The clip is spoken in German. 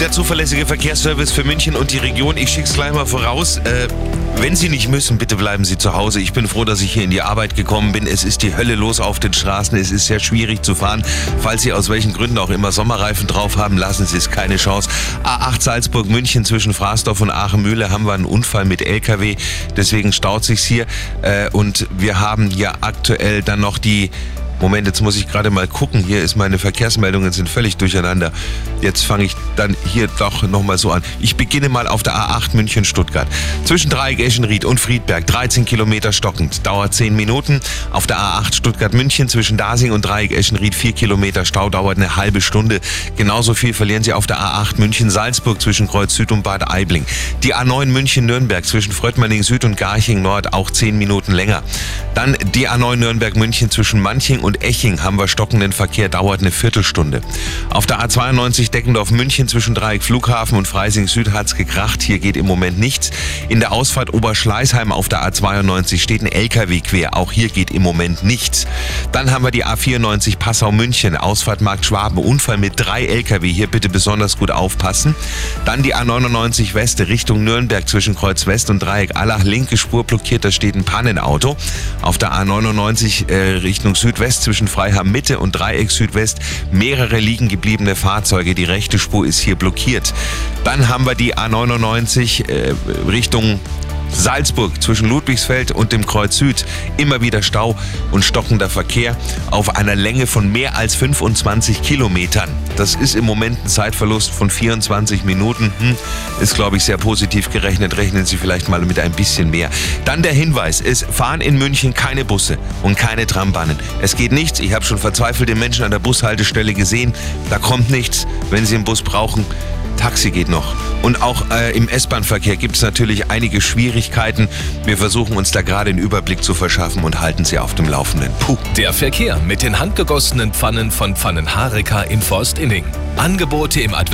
Der zuverlässige Verkehrsservice für München und die Region. Ich schicke es gleich mal voraus. Äh, wenn Sie nicht müssen, bitte bleiben Sie zu Hause. Ich bin froh, dass ich hier in die Arbeit gekommen bin. Es ist die Hölle los auf den Straßen. Es ist sehr schwierig zu fahren. Falls Sie aus welchen Gründen auch immer Sommerreifen drauf haben, lassen Sie es keine Chance. A8 Salzburg München zwischen Fraßdorf und Aachen-Mühle haben wir einen Unfall mit LKW. Deswegen staut sich's hier. Äh, und wir haben ja aktuell dann noch die Moment, jetzt muss ich gerade mal gucken. Hier ist meine Verkehrsmeldungen sind völlig durcheinander. Jetzt fange ich dann hier doch nochmal so an. Ich beginne mal auf der A8 München-Stuttgart. Zwischen Dreieck Eschenried und Friedberg 13 Kilometer stockend. Dauert 10 Minuten. Auf der A8 Stuttgart-München zwischen Dasing und Dreieck Eschenried 4 Kilometer Stau dauert eine halbe Stunde. Genauso viel verlieren Sie auf der A8 München-Salzburg zwischen Kreuz Süd und Bad Aibling. Die A9 München-Nürnberg zwischen Fröttmanning Süd und Garching Nord auch 10 Minuten länger. Dann die A9 Nürnberg-München zwischen Manching und Eching haben wir stockenden Verkehr, dauert eine Viertelstunde. Auf der A92 Deckendorf München zwischen Dreieck Flughafen und Freising Süd hat's gekracht. Hier geht im Moment nichts. In der Ausfahrt Oberschleißheim auf der A92 steht ein LKW quer. Auch hier geht im Moment nichts. Dann haben wir die A94 Passau München, Ausfahrt Markt Schwaben, Unfall mit drei LKW. Hier bitte besonders gut aufpassen. Dann die A99 West Richtung Nürnberg zwischen Kreuz West und Dreieck Allach. Linke Spur blockiert, da steht ein Pannenauto. Auf der A99 äh, Richtung Südwest zwischen Freiham Mitte und Dreieck Südwest mehrere liegen gebliebene Fahrzeuge. Die rechte Spur ist hier blockiert. Dann haben wir die A99 äh, Richtung Salzburg zwischen Ludwigsfeld und dem Kreuz Süd immer wieder Stau und stockender Verkehr auf einer Länge von mehr als 25 Kilometern. Das ist im Moment ein Zeitverlust von 24 Minuten. Hm, ist, glaube ich, sehr positiv gerechnet. Rechnen Sie vielleicht mal mit ein bisschen mehr. Dann der Hinweis, es fahren in München keine Busse und keine Trambahnen. Es geht nichts. Ich habe schon verzweifelte Menschen an der Bushaltestelle gesehen. Da kommt nichts. Wenn Sie einen Bus brauchen, Taxi geht noch. Und auch äh, im S-Bahn-Verkehr gibt es natürlich einige Schwierigkeiten. Wir versuchen uns da gerade einen Überblick zu verschaffen und halten Sie auf dem Laufenden. Puh. Der Verkehr mit den handgegossenen Pfannen von Pfannenhareka in Forstinning. Angebote im Advent